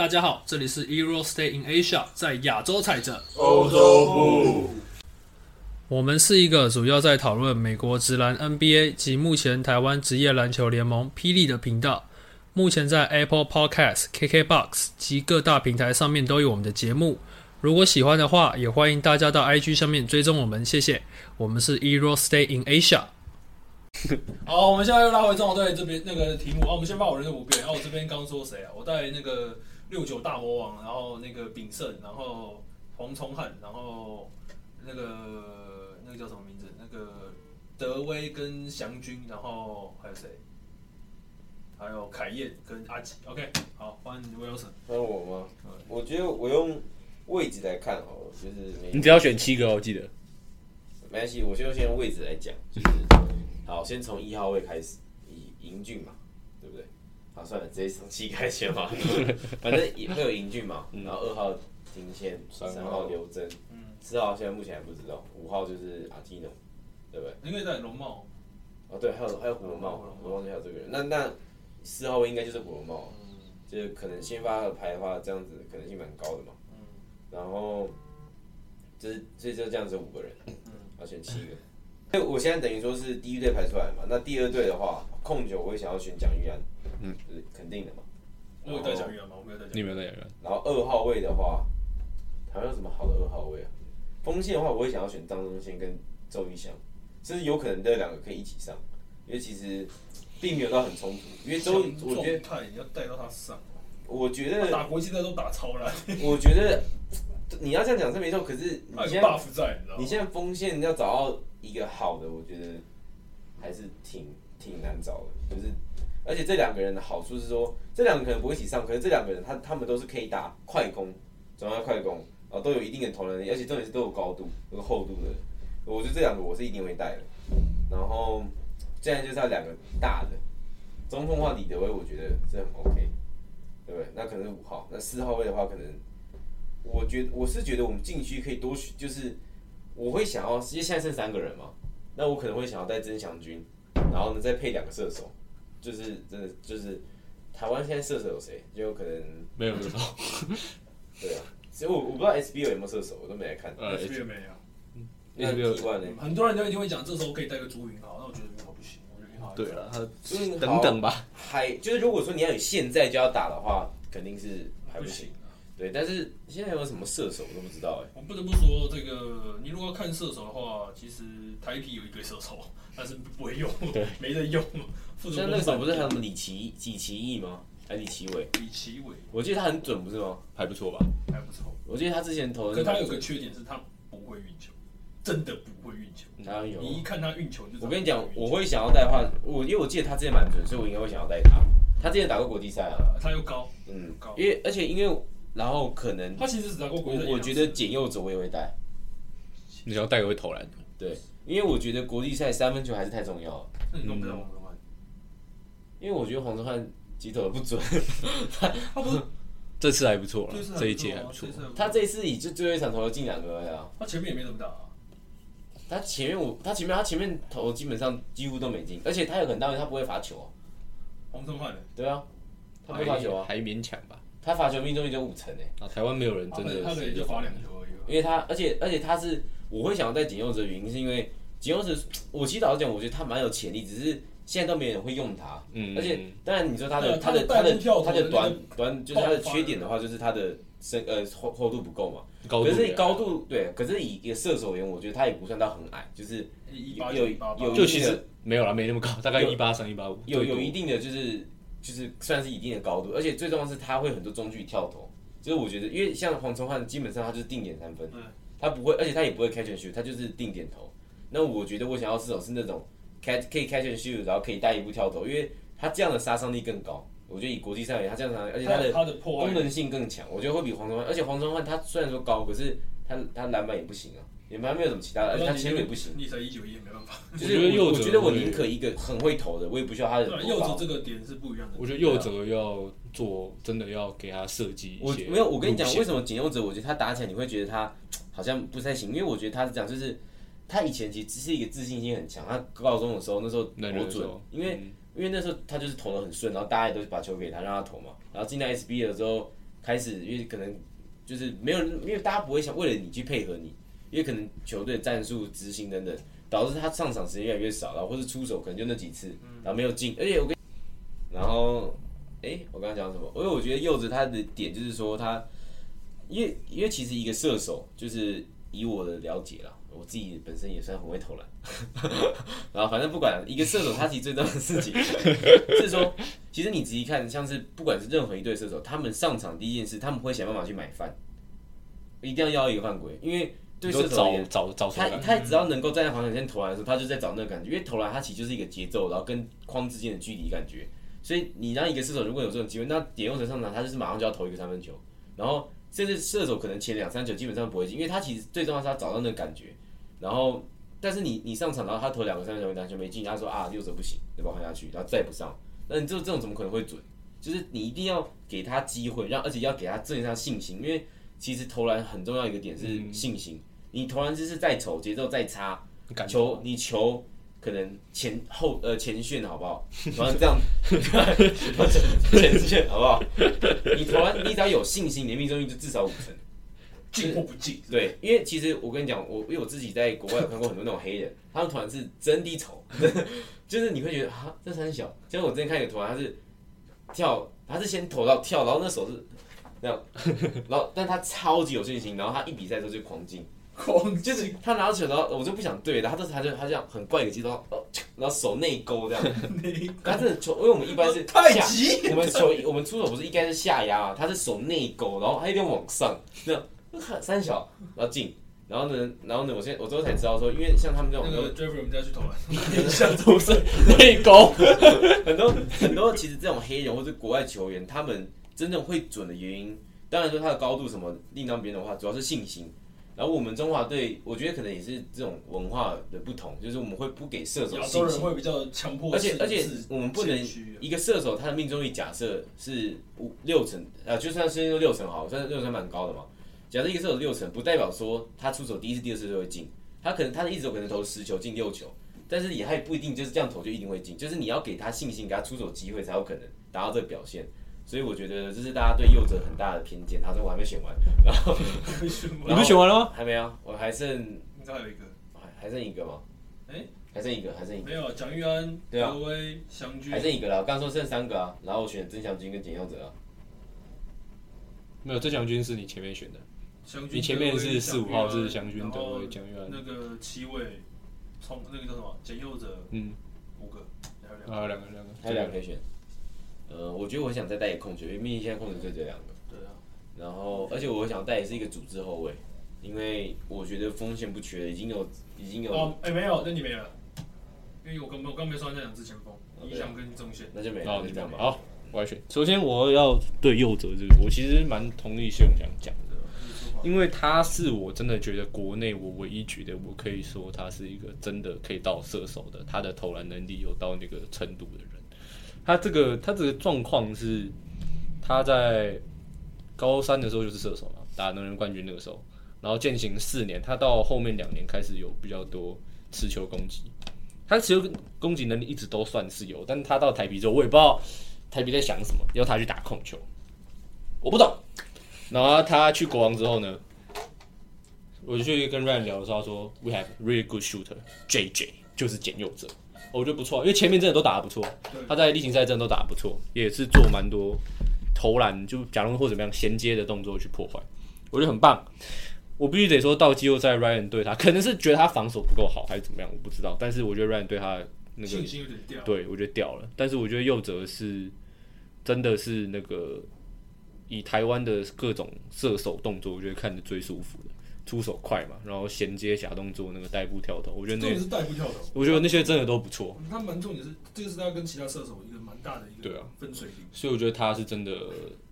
大家好，这里是 Euro Stay in Asia，在亚洲踩着。欧洲步，我们是一个主要在讨论美国职篮 NBA 及目前台湾职业篮球联盟霹雳的频道。目前在 Apple Podcast、KKBox 及各大平台上面都有我们的节目。如果喜欢的话，也欢迎大家到 IG 上面追踪我们，谢谢。我们是 Euro Stay in Asia。好，我们现在又拉回中国队这边那个题目。啊，我们先把我人生五遍。然后我这边刚说谁啊？我带那个六九大魔王，然后那个炳胜，然后黄崇汉，然后那个那个叫什么名字？那个德威跟祥军，然后还有谁？还有凯燕跟阿吉。OK，好，欢迎 Wilson。欢迎我吗嗯？我觉得我用位置来看好了，就是你只要选七个哦，我记得。没关系，我就先用位置来讲，就是好，先从一号位开始，以英俊嘛，对不对？好，算了，直接从七开始嘛，反正也会有英俊嘛，然后二号金谦，三号刘真，嗯，四号现在目前还不知道，五号就是阿基诺，对不对？你可以戴龙帽。哦，对，还有还有胡龙帽，我忘记还有这个人。那那四号位应该就是胡龙帽，嗯就是可能先发的牌的话，这样子可能性蛮高的嘛。嗯然后就是所以就这样子五个人，嗯要选七个。所以我现在等于说是第一队排出来嘛，那第二队的话，控球我会想要选蒋玉安，嗯，就是肯定的嘛。我有戴小鱼吗？我没有戴小鱼。你没有在演员？然后二号位的话，台湾有什么好的二号位啊？锋线的话，我会想要选张宗宪跟周玉翔，甚至有可能这两个可以一起上，因为其实并没有到很冲突。因为周，我觉得，他也要带到他上，我觉得，打国际赛都打超烂，我觉得你要这样讲是没错，可是你现在 buff 在，你知道吗？你现在锋线要找到一个好的，我觉得还是挺挺难找的。就是，而且这两个人的好处是说，这两个可能不会一起上，可是这两个人他他们都是可以打快攻，转换快攻，啊都有一定的投能力，而且重点是都有高度、有厚度的。我觉得这两个我是一定会带的。然后现在就是要两个大的中锋的话，李德威我觉得这很 OK，对不对？那可能是五号，那四号位的话，可能我觉我是觉得我们禁区可以多选，就是我会想要，因为现在剩三个人嘛，那我可能会想要带曾祥军，然后呢再配两个射手，就是真的就是台湾现在射手有谁？就有可能没有知道。对啊，其实我我不知道 SBO 有没有射手，我都没来看。呃 SBL 没有。那？很多人都一定会讲，这时候可以带个朱云豪，那我觉得云豪不行，我觉得云豪对了，他嗯等等吧。还就是如果说你要有现在就要打的话，肯定是还不行。对，但是现在有什么射手我都不知道哎。我不得不说，这个你如果要看射手的话，其实台皮有一堆射手，但是不会用，对，没人用。像那个时候不是还有什么李奇李奇义吗？还是李奇伟？李奇伟我记得他很准，不是吗？还不错吧？还不错，我记得他之前投的可他有个缺点是他不会运球，真的不会运球。他有。你一看他运球就我跟你讲我会想要带的话，我因为我记得他之前蛮准，所以我应该会想要带他。他之前打过国际赛啊，呃他又高，嗯高，因为而且因为然后可能他其实只拿过国际赛。我我觉得简佑哲我也会带，你要带个会投篮，对，因为我觉得国际赛三分球还是太重要。了，那你懂不懂黄宗汉？因为我觉得黄宗汉击投的不准，他不是这次还不错了这一届还不错。他这一次以就最后一场投了进两个而已啊，他前面也没怎么打啊。他前面我他前面他前面投基本上几乎都没进，而且他有很大问题，他不会罚球啊，黄宗汉。的，对啊，他不会罚球啊，还勉强吧。他罚球命中率就五成哎、啊，台湾没有人真的罚两球而已吧。因为他，而且而且他是我会想要带简佑哲的原因，是因为简佑哲，我其实老实讲，我觉得他蛮有潜力，只是现在都没人会用他。嗯，而且当然你说他的对他的他的他的短短就是他的缺点的话，就是他的身呃厚厚度不够嘛。高度可是你高度对，可是以一个射手而言，我觉得他也不算到很矮，就是一八有有就其实没有啦，没那么高，大概有一八三、一八五，有有一定的就是就是算是一定的高度，而且最重要是他会很多中距跳投，就是我觉得因为像黄崇汉基本上他就是定点三分对，他不会，而且他也不会 catch and shoot，他就是定点投。那我觉得我想要射手是那种 catch 可以 catch and shoot，然后可以带一步跳投，因为他这样的杀伤力更高。我觉得以国际赛而言，他这样的杀伤力，而且他的他的破功能性更强，我觉得会比黄崇汉，而且黄崇汉他虽然说高，可是他他篮板也不行啊，也蛮没有什么其他的，而且他切入也不行。你才一九一，没办法。就是我觉得我觉得我宁可一个很会投的，我也不需要他的右手这个点是不一样的。我觉得右哲要做，真的要给他设计一些。我没有，我跟你讲，为？什么简右哲，我觉得他打起来你会觉得他好像不太行，因为我觉得他是这样，就是他以前其实是一个自信心很强，他高中的时候那时候那投准，因为因为那时候他就是投的很顺，然后大家也都把球给他让他投嘛，然后进到 SB 了之后，开始，因为可能就是没有人，因为大家不会想为了你去配合你，因为可能球队战术执行等等，导致他上场时间越来越少，然后或是出手可能就那几次，然后没有进，而且我跟，然后，哎、我刚刚讲什么？因为我觉得柚子他的点就是说他，因为因为其实一个射手就是以我的了解啦，我自己本身也算很会投篮，然后反正不管一个射手，他其实最重要的事情 是说，其实你仔细看，像是不管是任何一队射手，他们上场第一件事，他们会想办法去买饭，一定要要一个犯规，因为对你说找射手而言，找找出他来，他只要能够站在防守线投篮的时候，他就在找那个感觉，因为投篮它其实就是一个节奏，然后跟框之间的距离感觉，所以你让一个射手如果有这种机会，那点用者上场，他就是马上就要投一个三分球，然后甚至射手可能前两三球基本上不会进，因为他其实最重要是他找到那个感觉，然后但是你你上场然后他投两个三分球篮球没进，他说啊右手不行，对吧换下去，然后再不上，那你这这种怎么可能会准？就是你一定要给他机会，让而且要给他正向信心，因为其实投篮很重要一个点是信心。你投篮姿势再丑，节奏再差，感球你球可能前后呃前旋好不好？然后这样前旋好不好？你投篮你只要有信心，你的命中率就至少五成。进或不进，对，因为其实我跟你讲，我因为我自己在国外有看过很多那种黑人，他们投篮是真的丑，就是你会觉得啊，这很小。像我之前看一个投篮，他是跳，他是先投到跳，然后那手是那样，然后但他超级有信心，然后他一比赛的时候就狂进，狂就是他拿到球，然后我就不想对，然后他这他就他这样很怪的节奏，哦然后手内勾这样，他这球，因为我们一般是太下极，我们球我们出手不是应该是下压啊，他是手内勾，然后他一定往上，这样三小，然后进，然后呢，然后呢，我现在我最后才知道说，因为像他们这种那个 Jeffrey 我们家去投篮，像都是内勾，很多很多其实这种黑人或者国外球员，他们真正会准的原因，当然说他的高度什么另当别论的话，主要是信心。然后我们中华队，我觉得可能也是这种文化的不同，就是我们会不给射手亚洲信心。人会比较强迫，而且而且我们不能一个射手他的命中率假设是五六成，啊，就算是六成好，算六成蛮高的嘛。假设一个射手六成，不代表说他出手第一次、第二次就会进，他可能他的一直有可能投十球进六球，但是也还不一定就是这样投就一定会进，就是你要给他信心，给他出手机会才有可能达到这个表现。所以我觉得这是大家对右者很大的偏见。他说我还没选完，然后你不选完了吗？还没啊，我还剩你知道还有一个还还剩一个吗？哎还剩一个，还剩一个，没有啊？蒋玉安、对啊德威、祥军还，剩一个啦。我刚刚说剩三个啊，然后我选曾祥军跟简佑哲啊。没有，曾祥军是你前面选的，你前面是四五号是祥祥军、德威、蒋玉安，那个七位，从那个叫什么简佑哲嗯，五个，还有两个，还有两个两个，还有两个可以选。呃，我觉得我想再带一个控球，因为毕竟现在控球就这两个。对啊，然后，而且我想带也是一个组织后卫，因为我觉得锋线不缺，已经有已经有，哦，哎没有，那你没了，因为我刚我刚没说那两支前锋，理想跟中线，那就没了，哦那就这样吧。好，我来选。首先我要对右哲这个，我其实蛮同意谢永强讲的，因为他是我真的觉得国内我唯一觉得我可以说他是一个真的可以到射手的，他的投篮能力有到那个程度的人。他这个他这个状况是他在高三的时候就是射手嘛，打能人冠军那个时候，然后践行四年，他到后面两年开始有比较多持球攻击，他持球攻击能力一直都算是有，但他到台皮之后，我也不知道台皮在想什么，要他去打控球，我不懂。然后他去国王之后呢，我就去跟 Ryan 聊的时候，说 We have really good shooter JJ，就是简佑哲，我觉得不错，因为前面真的都打得不错，他在例行赛真的都打得不错，也是做蛮多投篮，就假如或怎么样衔接的动作去破坏，我觉得很棒。我必须得说到季后赛，Ryan 对他可能是觉得他防守不够好，还是怎么样，我不知道。但是我觉得 Ryan 对他那个信心有点掉，对，我觉得掉了。但是我觉得右哲是真的是那个以台湾的各种射手动作，我觉得看着最舒服的，出手快嘛，然后衔接假动作那个代步跳投，我觉得那重点是带步跳投，我觉得那些真的都不错。他蛮重点是这个是他跟其他射手一个蛮大的一个对啊分水岭。所以我觉得他是真的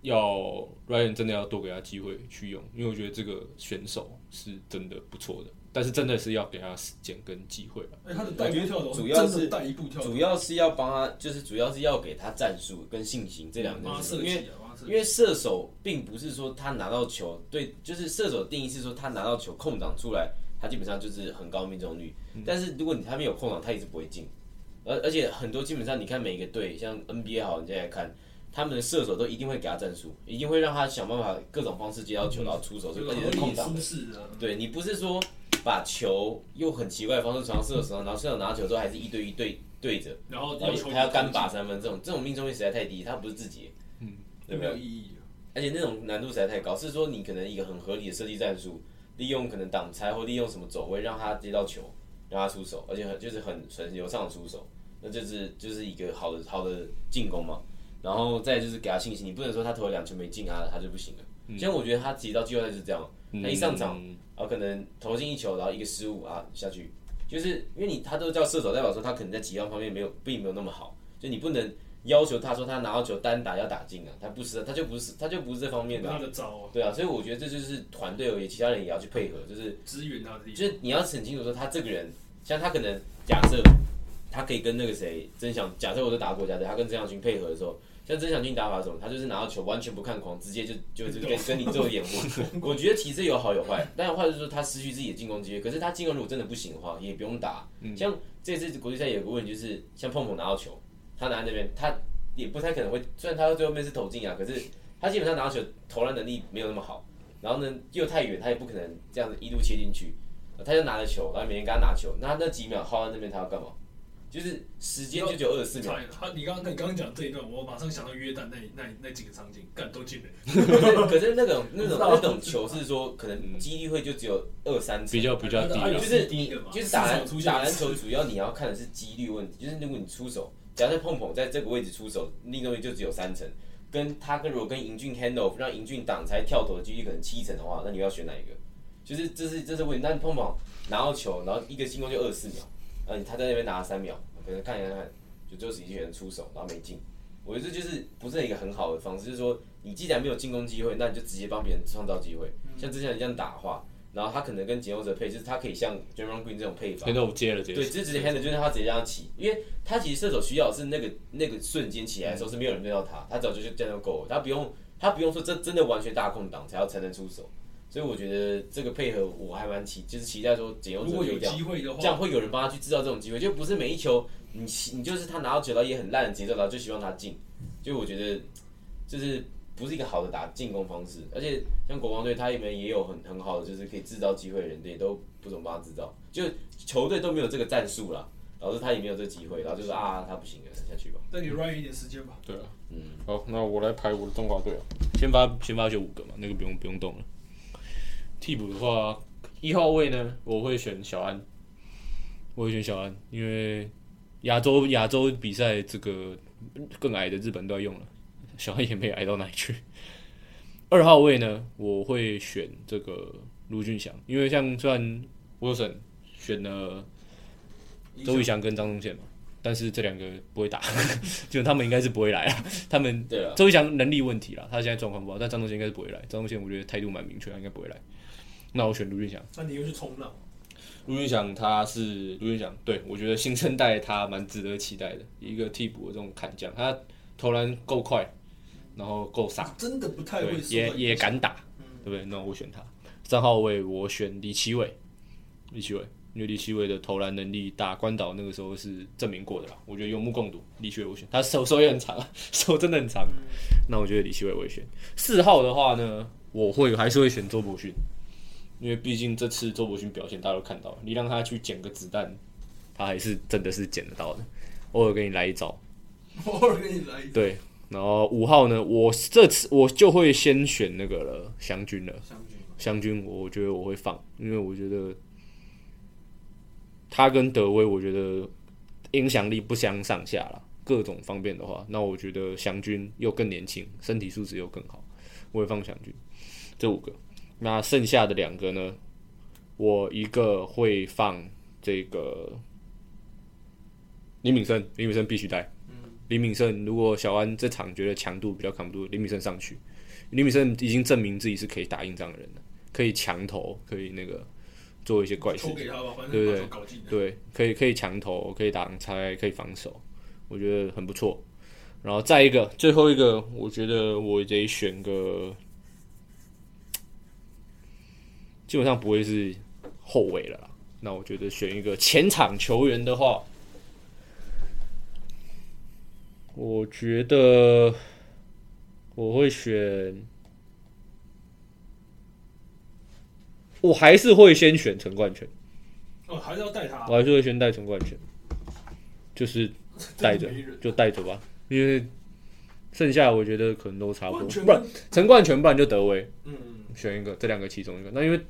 要 Ryan 真的要多给他机会去用，因为我觉得这个选手是真的不错的，但是真的是要给他时间跟机会吧。哎，他的带步跳投主要是真的带一步跳投，主要是要帮他，就是主要是要给他战术跟信心这两帮他件事情，因为因为射手并不是说他拿到球，对，就是射手的定义是说他拿到球空档出来，他基本上就是很高命中率。但是如果你他没有空档，他一直不会进。而而且很多基本上你看每一个队，像 NBA 好，你再来看，他们的射手都一定会给他战术，一定会让他想办法各种方式接到球，然后出手，这而且个合理舒是空档的。适的，对你不是说把球用很奇怪的方式传到射手手上，然后射手拿球之后还是一对一对对着，然后还要干拔三分，这种这种命中率实在太低，他不是自己，嗯，对不对？没有意义。而且那种难度实在太高，是说你可能一个很合理的设计战术，利用可能挡拆或利用什么走位让他接到球，让他出手，而且很就是很很流畅的出手，那就是就是一个好的好的进攻嘛。然后再就是给他信心，你不能说他投了两球没进啊，他就不行了。像我觉得他其实到季后赛就是这样，他一上场，嗯然后可能投进一球，然后一个失误啊下去，就是因为你他都叫射手，代表说他可能在几样方面没有并没有那么好，就你不能要求他说他拿到球单打要打进啊，他不是，他就不是他就不是这方面的对啊，所以我觉得这就是团队而已，其他人也要去配合，就是支援他自己。就是你要很清楚说他这个人，像他可能假设他可以跟那个谁曾祥，假设我是打国家队，他跟曾祥军配合的时候，像曾祥军打法是什么，他就是拿到球完全不看框，直接就就就跟 跟你做掩护。我觉得其实有好有坏，但坏就是说他失去自己的进攻机会，可是他进攻如果真的不行的话，也不用打。像这次国际赛有个问题就是，像碰碰拿到球，他拿在那边，他也不太可能会，虽然他最后面是投进啊，可是他基本上拿到球投篮能力没有那么好，然后呢又太远，他也不可能这样子一路切进去，他就拿着球，然后每天跟他拿球，那那几秒耗在那边他要干嘛？就是时间就只有二十四秒他你刚刚你刚刚讲这一段，我马上想到约旦那那那几个场景，干都进了。可是那种那种那种球是说可能几率会就只有二三成比较比较低就是第一个嘛，就是打篮打篮球，主要你要看的是几率问题。就是如果你出手，假设碰碰在这个位置出手，命中率就只有三成，跟他跟如果跟银俊 handle 让银俊挡拆跳投的几率可能七成的话，那你要选哪一个？就是这是这是问题。但碰碰拿到球，然后一个进攻就二十四秒，然后他在那边拿了三秒，可能看一看看，就最后实际人出手，然后没进。我觉得这就是不是一个很好的方式，就是说你既然没有进攻机会，那你就直接帮别人创造机会。像之前你这样打的话，然后他可能跟解忧者配，就是他可以像 j a m a n Green 这种配法，我接了这对，直接 hand 就是他直接让他起，因为他其实射手需要是那个那个瞬间起来的时候是没有人对到他，他早就就这样就够了，他不用他不用说真真的完全大空档才要才能出手，所以我觉得这个配合我还蛮期，就是期待说解忧者有机会的话，这样会有人帮他去制造这种机会，就不是每一球你你就是他拿到球然后也很烂的节奏，然后就希望他进，就我觉得就是不是一个好的打进攻方式，而且像国王队他里面也有很很好的就是可以制造机会的人，也都不怎么帮他制造，就球队都没有这个战术啦，导致他也没有这个机会，然后就说啊他不行了，下去吧，那你 run 一点时间吧。对啊，嗯，好，那我来排我的中华队啊，先发先发就五个嘛，那个不用不用动了。替补的话，一号位呢，我会选小安，我会选小安，因为亚洲亚洲比赛这个更矮的日本都要用了，小黑也没矮到哪里去。二号位呢，我会选这个卢俊祥，因为像虽然 Wilson 选了周宇翔跟张宗宪嘛，但是这两个不会打，就他们应该是不会来啊。他们对了，周宇翔能力问题啦，他现在状况不好，但张宗宪应该是不会来。张宗宪我觉得态度蛮明确，他应该不会来。那我选卢俊祥。那你又去冲浪，卢俊祥他是卢俊祥，对我觉得新生代他蛮值得期待的，一个替补的这种砍将，他投篮够快，然后够傻，真的不太会，也也敢打，对不对？那我选他。三号位我选李奇伟，李奇伟，因为李奇伟的投篮能力打关岛那个时候是证明过的啦，我觉得有目共睹。李奇伟我选，他手手也很长啊，手真的很长。那我觉得李奇伟我会选。四号的话呢，我会还是会选周伯勋，因为毕竟这次周伯勋表现大家都看到了，你让他去捡个子弹，他还是真的是捡得到的，偶尔给你来一招。偶尔给你来一招对，然后五号呢，我这次我就会先选那个了，湘军了。将军，湘军，我觉得我会放，因为我觉得他跟德威，我觉得影响力不相上下啦。各种方面的话，那我觉得湘军又更年轻，身体素质又更好，我会放湘军这五个。那剩下的两个呢，我一个会放这个李敏生，李敏生必须带。李敏胜，如果小安这场觉得强度比较扛不住，李敏胜上去。李敏胜已经证明自己是可以打硬仗的人了，可以强投，可以那个做一些怪事对对正把球搞进来。对，可以可以强投，可以挡拆，可以防守，我觉得很不错。然后再一个，最后一个，我觉得我得选个，基本上不会是后卫了啦。那我觉得选一个前场球员的话，我觉得我会选，我还是会先选陈冠权，哦，还是要带他我，还是会先带陈冠权，就是 带着就带着吧，因为剩下我觉得可能都差不多，不然陈冠权，不然就德威，嗯，选一个，这两个其中一个。那因为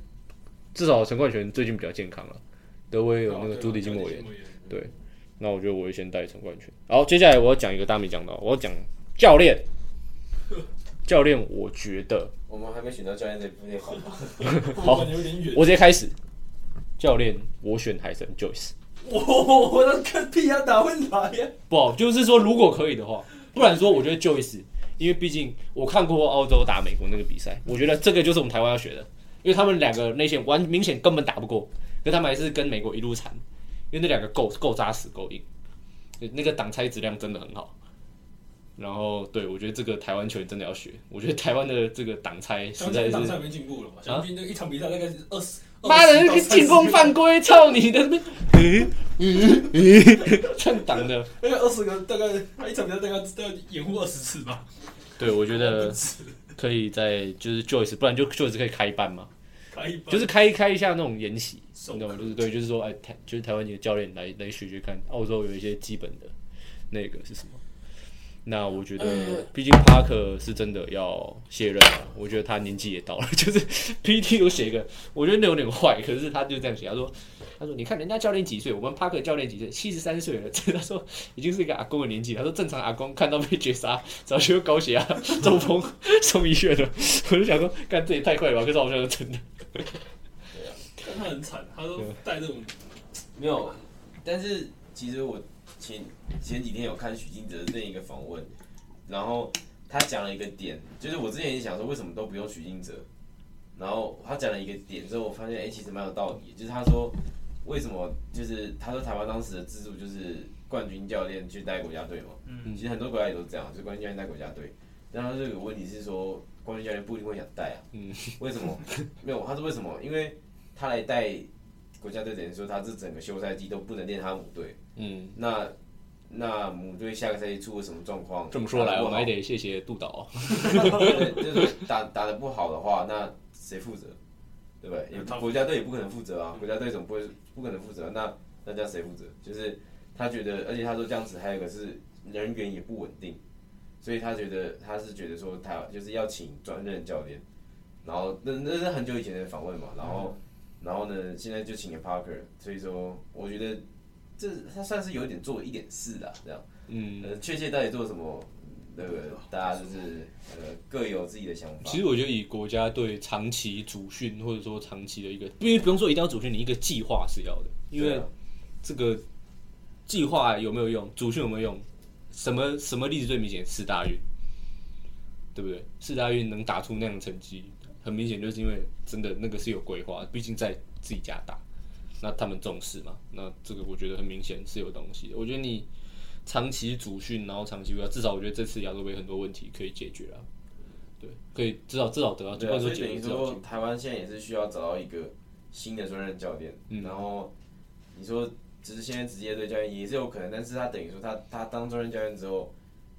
至少陈冠权最近比较健康了，德威有那个足底筋膜炎，对，对。那我觉得我会先带陈冠群。好，接下来我要讲一个大家没讲到，我要讲教练。教练，我觉得我们还没选到教练这部分 好有点远。我直接开始。教练，我选海神 Joyce。我我那看屁啊，打会打呀？不，就是说如果可以的话，不然说我觉得 Joyce，因为毕竟我看过澳洲打美国那个比赛，我觉得这个就是我们台湾要学的，因为他们两个内线完明显根本打不过，可他们还是跟美国一路缠，因为那两个够够扎实够硬，那个挡拆质量真的很好。然后，对我觉得这个台湾球员真的要学，我觉得台湾的这这个挡拆实在是，当赛没进步了嘛？想必那一场比赛大概是二十，妈的，那个进攻犯规，操你的！这样挡的，那个二十个大概他一场比赛大概都要掩护二十次吧？对我觉得可以在就是 Joyce，不然就 Joyce 可以开班嘛。开一班就是开开一下那种研习，你知道吗？就是对，就是说，哎，台就是台湾你的教练来来学学看，澳洲有一些基本的那个是什么？那我觉得，毕竟帕克是真的要卸任了，我觉得他年纪也到了，就是 PT 有写一个，我觉得那有点坏，可是他就这样写，他说，他说你看人家教练几岁，我们帕克教练几岁，七十三岁了，他说已经是一个阿公的年纪，他说正常阿公看到被绝杀，早就高血压、中风 送医院了，我就想说，干这也太快了吧，可是好像是真的。但他很惨，他都带这种。没有，但是其实我前前几天有看许金哲的另一个访问，然后他讲了一个点，就是我之前也想说为什么都不用许金哲，然后他讲了一个点之后，我发现哎、其实蛮有道理，就是他说为什么就是他说台湾当时的制度就是冠军教练去带国家队嘛，嗯其实很多国家也都这样，就是冠军教练带国家队，但他这个问题是说冠军教练不一定会想带啊，嗯，为什么？没有，他是为什么？因为他来带国家队，等于说他这整个休赛季都不能练他母队。嗯，那那母队下个赛季出了什么状况？这么说来，我们还得得谢谢杜导。就是打打的不好的话，那谁负责？对不对？国家队也不可能负责啊，国家队总不会不可能负责，那那叫谁负责？就是他觉得，而且他说这样子还有一个是人员也不稳定，所以他觉得他是觉得说他就是要请专任教练，然后那那是很久以前的访问嘛，然后、然后呢，现在就请了 Parker，所以说我觉得这他算是有一点做一点事啦，这样。嗯，呃，确切到底做什么，那个大家就是呃各有自己的想法。其实我觉得以国家队长期主训或者说长期的一个，因为不用说一定要主训，你一个计划是要的，因为这个计划有没有用，主训有没有用，什么什么例子最明显？四大运，对不对？四大运能打出那样的成绩，很明显就是因为真的那个是有规划，毕竟在自己家打，那他们重视嘛，那这个我觉得很明显是有东西的。我觉得你长期主训，然后长期规划，至少我觉得这次亚洲杯很多问题可以解决啊。对，可以至少至少得到，对所以等于至少解决说台湾现在也是需要找到一个新的专任教练，嗯然后你说只是现在职业队教练也是有可能，但是他等于说他他当专任教练之后，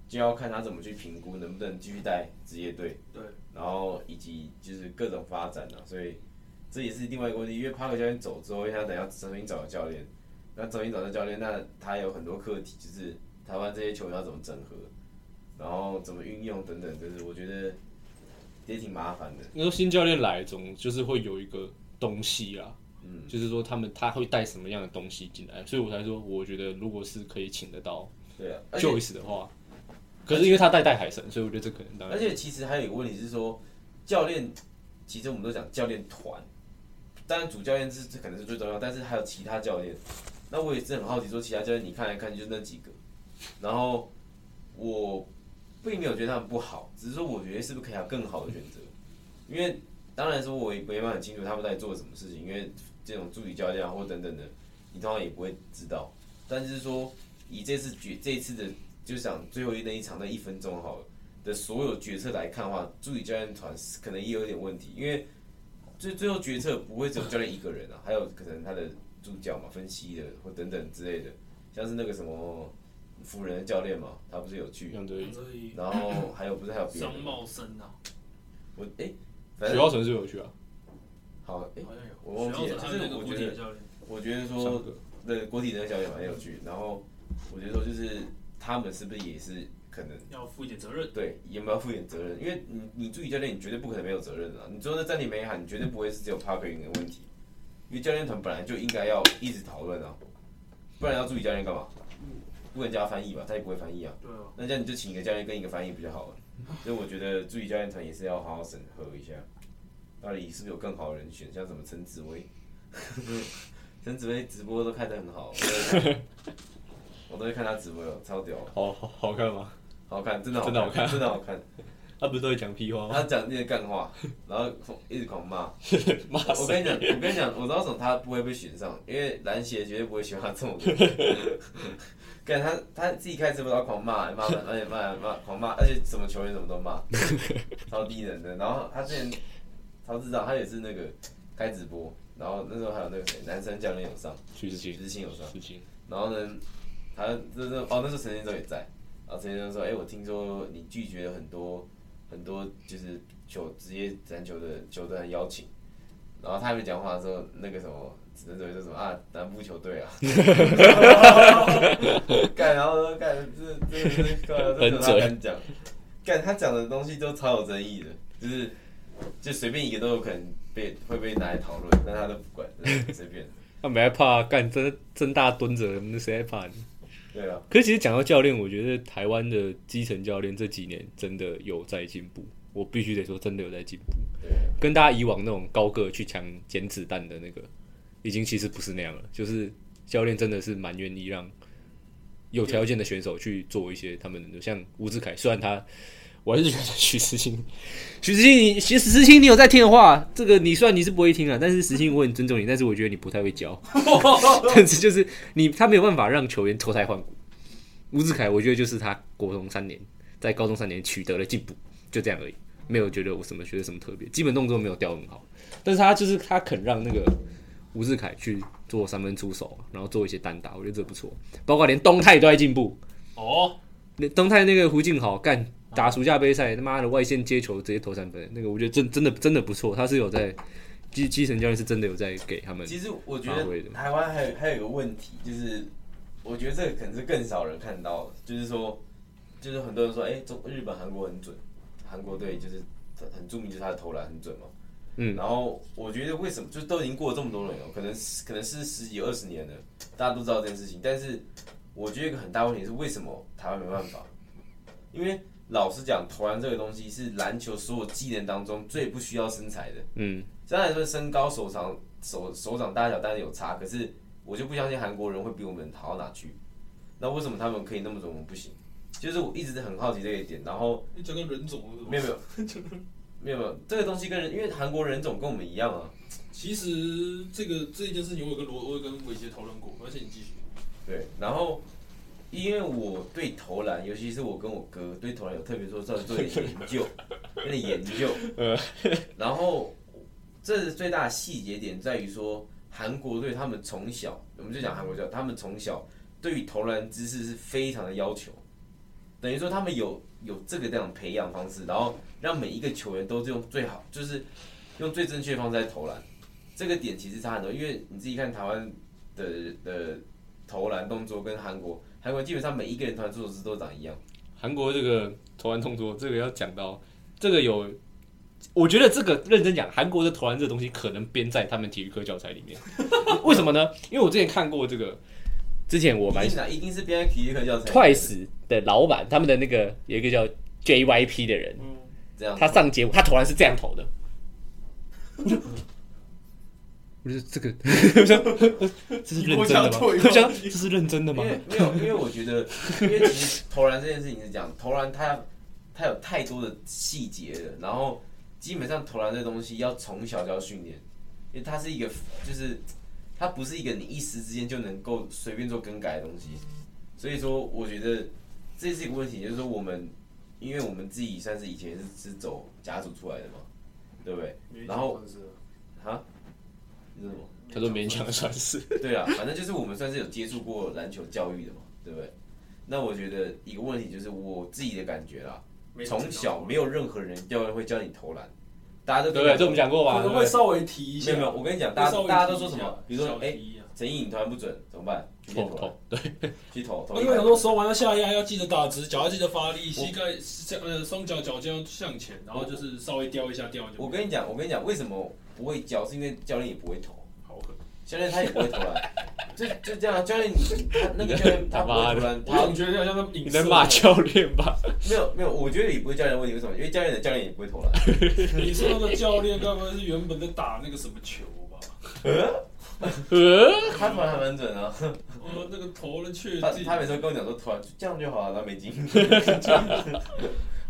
就要看他怎么去评估能不能继续带职业队，对，然后以及就是各种发展啊，所以这也是另外一个问题，因为帕克教练走之后，因为他等下重新找个教练，那重新找个教练，那他有很多课题，就是台湾这些球员要怎么整合，然后怎么运用等等，就是我觉得也挺麻烦的。因为新教练来总就是会有一个东西啦，嗯，就是说他们他会带什么样的东西进来，所以我才说，我觉得如果是可以请得到对啊，而且 Joyce 的话，可是因为他带带海神，所以我觉得这可能当然而且其实还有一个问题是说，教练，其实我们都讲教练团，当然主教练是这可能是最重要，但是还有其他教练。那我也是很好奇，说其他教练你看来看去就那几个，然后我并没有觉得他们不好，只是说我觉得是不是可以有更好的选择，因为当然说我也没办法很清楚他们在做什么事情，因为这种助理教练啊或等等的，你通常也不会知道。但是说以这次决这次的，就想最后那一场那一分钟好了。的所有决策来看的话，助理教练团可能也有一点问题，因为最最后决策不会只有教练一个人啊，还有可能他的助教嘛、分析的或等等之类的，像是那个什么辅仁的教练嘛，他不是有去，然后还有不是还有别的吗？张茂生啊，我哎，许浩成是有趣啊，好哎，好像有，我忘记了学校好像有那个就是我觉得国体的教练，我觉得说个对国体的教练嘛也有趣，然后我觉得说就是他们是不是也是可能要负一点责任。对有没有负一点责任？因为你你助理教练你绝对不可能没有责任的啊，你说那暂停没喊，你绝对不会是只有 Parker 的问题，因为教练团本来就应该要一直讨论啊，不然要助理教练干嘛？不能叫他翻译吧，他也不会翻译啊。对啊，那这样你就请一个教练跟一个翻译不就好了？所以我觉得助理教练团也是要好好审核一下，到底是不是有更好的人选，像什么陈紫薇，陈紫薇直播都开得很好，我都会看 他直播，超屌，好好好看吗？好看，真的好真的好看真的好看。他不是都会讲屁话吗？他讲那些干话，然后一直狂骂。骂我跟你讲，我跟你讲，我知道为什么他不会被选上，因为篮协绝对不会选他这种人。干他他自己开直播，然后狂骂，骂骂而且骂骂狂骂，而且什么球员什么都骂，超低能的。然后他之前超智障，他也是那个开直播，然后那时候还有那个谁，男生教练有上，许徐志清，志清有上，志清，然后呢，他就是哦那时候陈建州也在，然后陈建州说，哎、我听说你拒绝了很多很多就是球职业篮球的球队的邀请，然后他还没讲话的时候，那个什么陈建州说什么啊南部球队啊，干然后说干这这这这这讲，干他讲的东西都超有争议的，就是就随便一个都有可能被会被拿来讨论，但他都不管，随便，他没害怕干，真真大蹲着，那谁害怕你？对啊。可是其实讲到教练，我觉得台湾的基层教练这几年真的有在进步，我必须得说真的有在进步，对。跟大家以往那种高个去抢捡子弹的那个，已经其实不是那样了。就是教练真的是蛮愿意让有条件的选手去做一些他们，像吴志凯，虽然他。我还是觉得许时清，许时清，你许时清，你有在听的话，这个你虽然你是不会听啊，但是时清我很尊重你，但是我觉得你不太会教，但是就是你他没有办法让球员脱胎换骨。吴志凯，我觉得就是他国中三年，在高中三年取得了进步，就这样而已，没有觉得我什么觉得什么特别，基本动作没有掉很好，但是他就是他肯让那个吴志凯去做三分出手，然后做一些单打，我觉得这不错，包括连东泰都在进步，哦，那东泰那个胡静豪干打暑假杯赛，他妈的外线接球直接投三分，那个我觉得真真的真的不错，他是有在基基层教练是真的有在给他们其实我觉得台湾还有还有一个问题，就是我觉得这个可能是更少人看到的，就是说，就是很多人说，哎、中日本、韩国很准，韩国队就是很很著名，就是他的投篮很准嘛。嗯然后我觉得为什么，就都已经过了这么多年了，可能是可能是十几二十年了，大家都知道这件事情，但是我觉得一个很大问题是为什么台湾没办法？因为老实讲，投篮这个东西是篮球所有技能当中最不需要身材的。嗯虽然说身高手长手手掌大小当然有差，可是我就不相信韩国人会比我们好到哪去。那为什么他们可以那么准，我们不行？就是我一直很好奇这一点。然后你讲个人种是没有没有 没有没有这个东西跟人，因为韩国人种跟我们一样啊。其实这个这一件事情，我有跟罗，我有跟伟杰讨论过，而且你继续。对，然后因为我对投篮，尤其是我跟我哥对投篮有特别说稍微做点研究，有点研究。然后这是最大的细节点在于说，韩国队他们从小，我们就讲韩国队，他们从小对于投篮姿势是非常的要求，等于说他们有有这个这样培养方式，然后让每一个球员都是用最好，就是用最正确方式在投篮。这个点其实差很多，因为你自己看台湾的的投篮动作跟韩国，韩国基本上每一个人投篮做的姿都长一样。韩国这个投篮动作，这个要讲到这个有，我觉得这个认真讲，韩国的投篮这个东西可能编在他们体育课教材里面。为什么呢？因为我之前看过这个，之前我蛮一定的，一定是编在体育课教材。Twice 的老板，他们的那个有一个叫 JYP 的人，这样，他上节目，他投篮是这样投的。我觉得这个，这是认真的吗？我想这是认真的吗因？为没有，因为我觉得，因为其实投篮这件事情是这样，投篮它它有太多的细节了，然后基本上投篮这东西要从小就要训练，因为它是一个就是它不是一个你一时之间就能够随便做更改的东西，所以说我觉得这是一个问题，就是说我们因为我们自己算是以前是是走家族出来的嘛，对不对？然后啊，你说什么？他说勉强算是。对啊，反正就是我们算是有接触过篮球教育的嘛，对不对？那我觉得一个问题就是我自己的感觉啦，从小没有任何人教练会教你投篮，大家都对不对？这我们讲过吧？可能会稍微提一下，没有没有，我跟你讲，大会稍微家大家都说什么？比如说哎，小提一下陈颖投篮不准怎么办？去练投对，去投因为百很多手腕要下压，要记得打直，脚要记得发力，膝盖向呃双脚脚尖要向前，然后就是稍微吊一下叼一下。我跟你讲，我跟你讲，为什么不会教？是因为教练也不会投，教练他也不会投篮，就就这样。教练他那个教练他不会投篮，他我觉得好像他们你影射在骂教练吧？没有没有，我觉得也不是教练问题，为什么？因为教练的教练也不会投篮。你说那个教练该不会是原本在打那个什么球吧？呃，他投篮还蛮准的、我，那个投了确他定。他每次跟我讲说投篮就这样就好了，没进。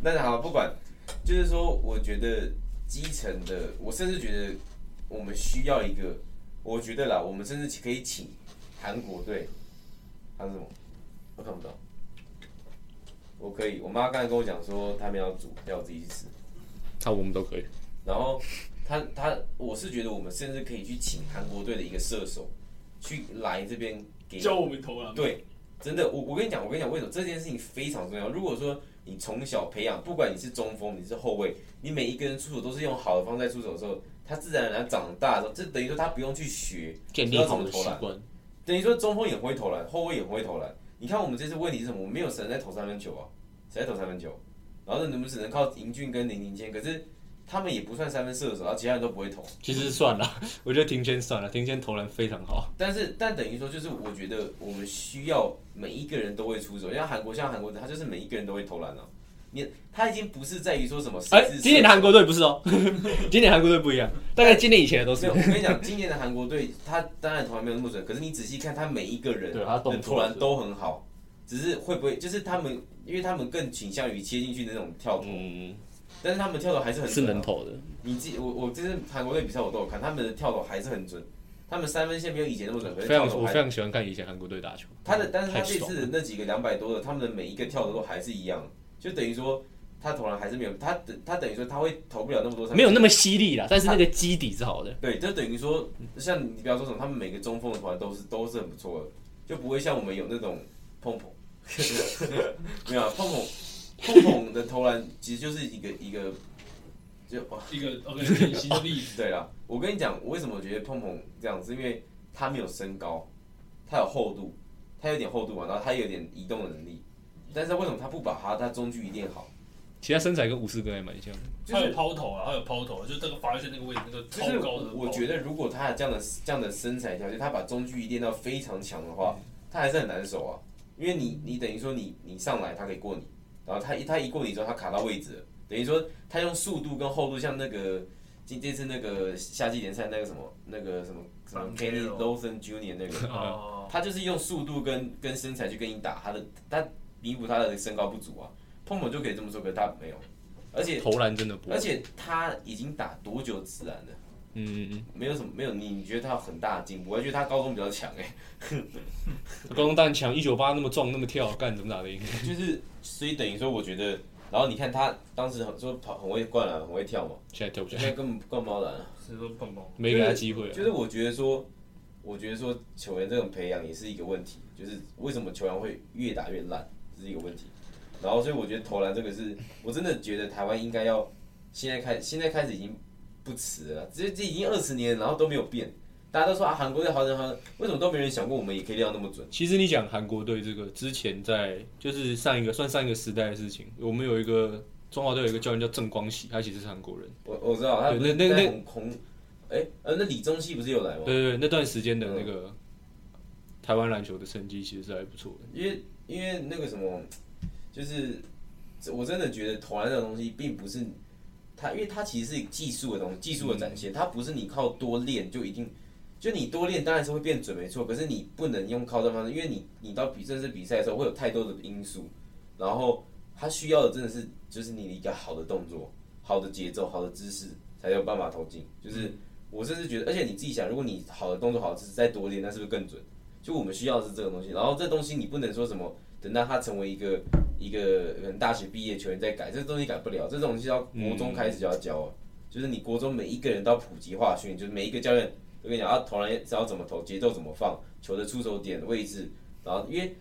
但是好，不管，就是说，我觉得基层的，我甚至觉得我们需要一个，我觉得啦，我们甚至可以请韩国队，他是什么？我看不到。我可以，我妈刚才跟我讲说，他们要煮，要我自己去吃。那我们都可以。然后他他，我是觉得我们甚至可以去请韩国队的一个射手，去来这边给教我们投篮。对，真的，我我跟你讲，我跟你讲，为什么这件事情非常重要？如果说你从小培养，不管你是中锋，你是后卫，你每一个人出手都是用好的方式在出手的时候，他自然而然长大的时候，这等于说他不用去学，建立好的习惯，等于说中锋也会投篮，后卫也会投篮。你看我们这次问题是什么？我们没有人在投三分球啊，谁在投三分球？然后呢，我们只能靠英俊跟林林谦，可是他们也不算三分射手，然后其他人都不会投。其实算了，我觉得庭谦算了，庭谦投篮非常好。但是，但等于说，就是我觉得我们需要每一个人都会出手，像韩国，像韩国，他就是每一个人都会投篮啊。你他已经不是在于说什么，哎，今年的韩国队不是哦，今年韩国队不一样，大概今年以前的都是。我跟你讲，今年的韩国队，他当然投篮没有那么准，可是你仔细看，他每一个人对他动的作投篮都很好，只是会不会就是他们，因为他们更倾向于切进去的那种跳投，嗯，但是他们跳投还是很是准啊。能投的。你自己，我我这次韩国队比赛我都有看，他们的跳投还是很准，他们三分线没有以前那么准，可是非常，跳投还我非常喜欢看以前韩国队打球。他的，但是他太爽了这次的那几个两百多的，他们的每一个跳的都还是一样，就等于说他投篮还是没有，他等他等于说他会投不了那么多三分，没有那么犀利啦，但是那个基底是好的。对，就等于说像你不要说什么，他们每个中锋的投篮都是都是很不错的，就不会像我们有那种碰碰，没有啊碰碰碰碰的投篮其实就是一个一个就哇一个 OK 典型的例子。对啦，我跟你讲，我为什么觉得碰碰这样子，因为他没有身高，他有厚度，他有点厚度嘛，然后他有点移动的能力，但是为什么他不把他他中距一练好？其他身材跟武士哥还蛮像的。他有就是抛投啊，他有抛投，就是这个发球线那个位置，那个就是超高的。我觉得如果他有这样的这样的身材条件，他把中距离练到非常强的话，他还是很难守啊，因为你你等于说你你上来他可以过你，然后他一他一过你之后他卡到位置了，等于说他用速度跟厚度，像那个今这次那个夏季联赛那个什么那个什么什么 Kenny Lawson Jr. 那个。哦，他就是用速度跟跟身材去跟你打，他的他弥补他的身高不足啊。碰碰就可以这么说，可是他没有，而且投篮真的不，而且他已经打多久自然了？嗯嗯嗯，没有什么没有，你你觉得他有很大的进步？我还觉得他高中比较强哎、高中当然强，一九八那么壮那么跳，干怎么打得赢？就是所以等于说，我觉得，然后你看他当时很说跑很会灌篮，很会跳嘛，现在跳不起来，现在根本灌不到篮啊。是说碰碰。没给他机会啊。就是我觉得说，我觉得说球员这种培养也是一个问题，就是为什么球员会越打越烂，这是一个问题。然后所以我觉得投篮这个是，我真的觉得台湾应该要现在开，现在开始已经不迟了，这这已经二十年，然后都没有变。大家都说啊，韩国队好人好人，为什么都没人想过我们也可以练到那么准？其实你讲韩国队这个，之前在就是上一个算上一个时代的事情，我们有一个中华队有一个教练叫郑光喜，他其实是韩国人。我我知道他那那那在红红，哎、呃，那李宗熙不是有来吗？对对对，那段时间的那个台湾篮球的成绩其实是还不错的。因为因为那个什么，就是我真的觉得投篮这种东西并不是它，因为它其实是技术的东西，技术的展现，它不是你靠多练就一定。就你多练当然是会变准，没错。可是你不能用靠这方式，因为你你到比正式比赛的时候会有太多的因素，然后它需要的真的是就是你一个好的动作、好的节奏、好的姿势，才有办法投进。就是我甚至觉得，而且你自己想，如果你好的动作、好的姿势再多练，那是不是更准？就我们需要的是这个东西，然后这东西你不能说什么，等到他成为一个一个可能大学毕业球员再改，这东西改不了，这东西要国中开始就要教了，就是你国中每一个人都要普及化训，就是每一个教练都跟你讲，啊投篮只要怎么投，节奏怎么放，球的出手点位置，然后因为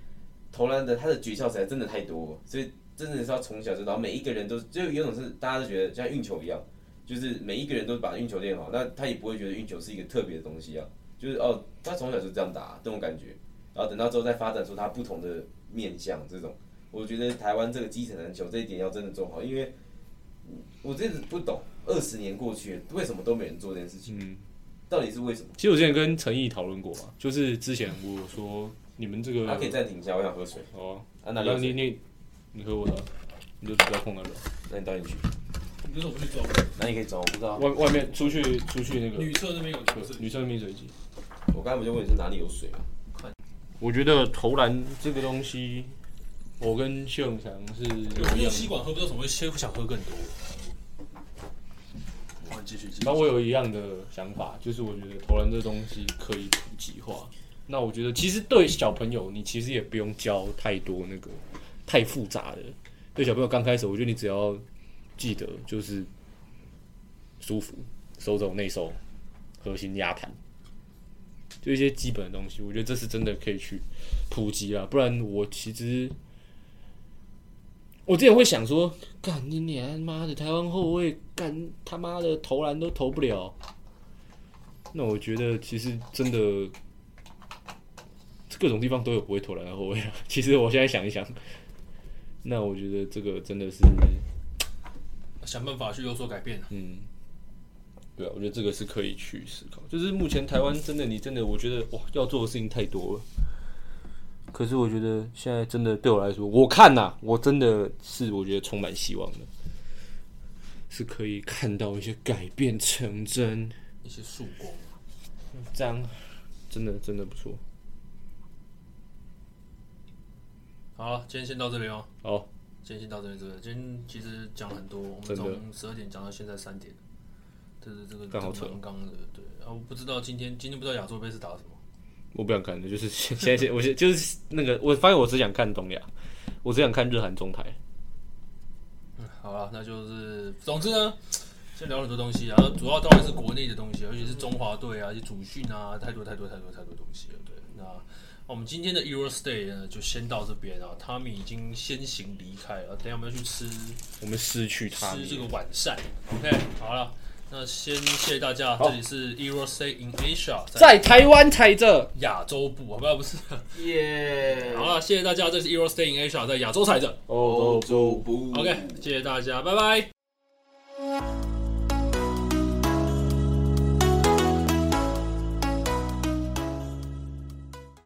投篮的他的诀窍实在真的太多，所以真的是要从小就，然后每一个人都就有种是大家都觉得像运球一样，就是每一个人都把运球练好，那他也不会觉得运球是一个特别的东西啊，就是哦，他从小就这样打这种感觉，然后等到之后再发展出他不同的面向这种，我觉得台湾这个基层篮球这一点要真的做好，因为我真的不懂，二十年过去，为什么都没人做这件事情？嗯，到底是为什么？其实我之前跟陈毅讨论过嘛，就是之前我说你们这个他可以暂停一下，我想喝水。哦，啊？那你你你喝我的，你就不要碰那个。那你倒进去。你为什么不去装？那你可以装？我不知道。外外面出去出去那个女厕那边有对是女厕那边水机。我刚才不就问你是哪里有水吗？我觉得投篮这个东西，我跟谢永强是有我一样吸管喝，不知道怎么会先想喝更多。我们继续继续。那我有一样的想法，就是我觉得投篮这东西可以普及化。那我觉得其实对小朋友，你其实也不用教太多那个太复杂的。对小朋友刚开始，我觉得你只要记得就是舒服，手肘内收，核心压盘，就一些基本的东西。我觉得这是真的可以去普及啊，不然我其实。我之前会想说，干你娘妈的台湾后卫干他妈的投篮都投不了，那我觉得其实真的各种地方都有不会投篮的后卫啊。其实我现在想一想，那我觉得这个真的是，想办法去有所改变。嗯，对啊，我觉得这个是可以去思考。就是目前台湾真的，你真的，我觉得哇，要做的事情太多了。可是我觉得现在真的对我来说，我看呐、我真的是我觉得充满希望的，是可以看到一些改变成真，一些曙光。这样真的真的不错。好了，今天先到这里哦。好，今天先到这里，这边。今天其实讲很多，我们从十二点讲到现在三点，这是这个刚好扯刚刚的对。啊，我不知道今天今天不知道亚洲杯是打什么。我不想看的，就是现现在现我现就是那个，我发现我只想看东亚，我只想看日韩中台。嗯，好了，那就是总之呢，先聊很多东西，然后主要当然是国内的东西，尤其是中华队啊，一些主训啊，太多太多太多太多东西了。对，那我们今天的 Euro Stay 呢，就先到这边啊。汤米已经先行离开了，等下我们要去吃我们失去他吃这个晚膳。OK，好了，那先谢谢大家，这里是 Euro Stay in Asia，在在台湾踩着。亚洲部，好不好？不是，耶好了，谢谢大家，这是 Euro Stay in Asia，在亚洲踩着。欧欧洲部 OK，谢谢大家，拜拜。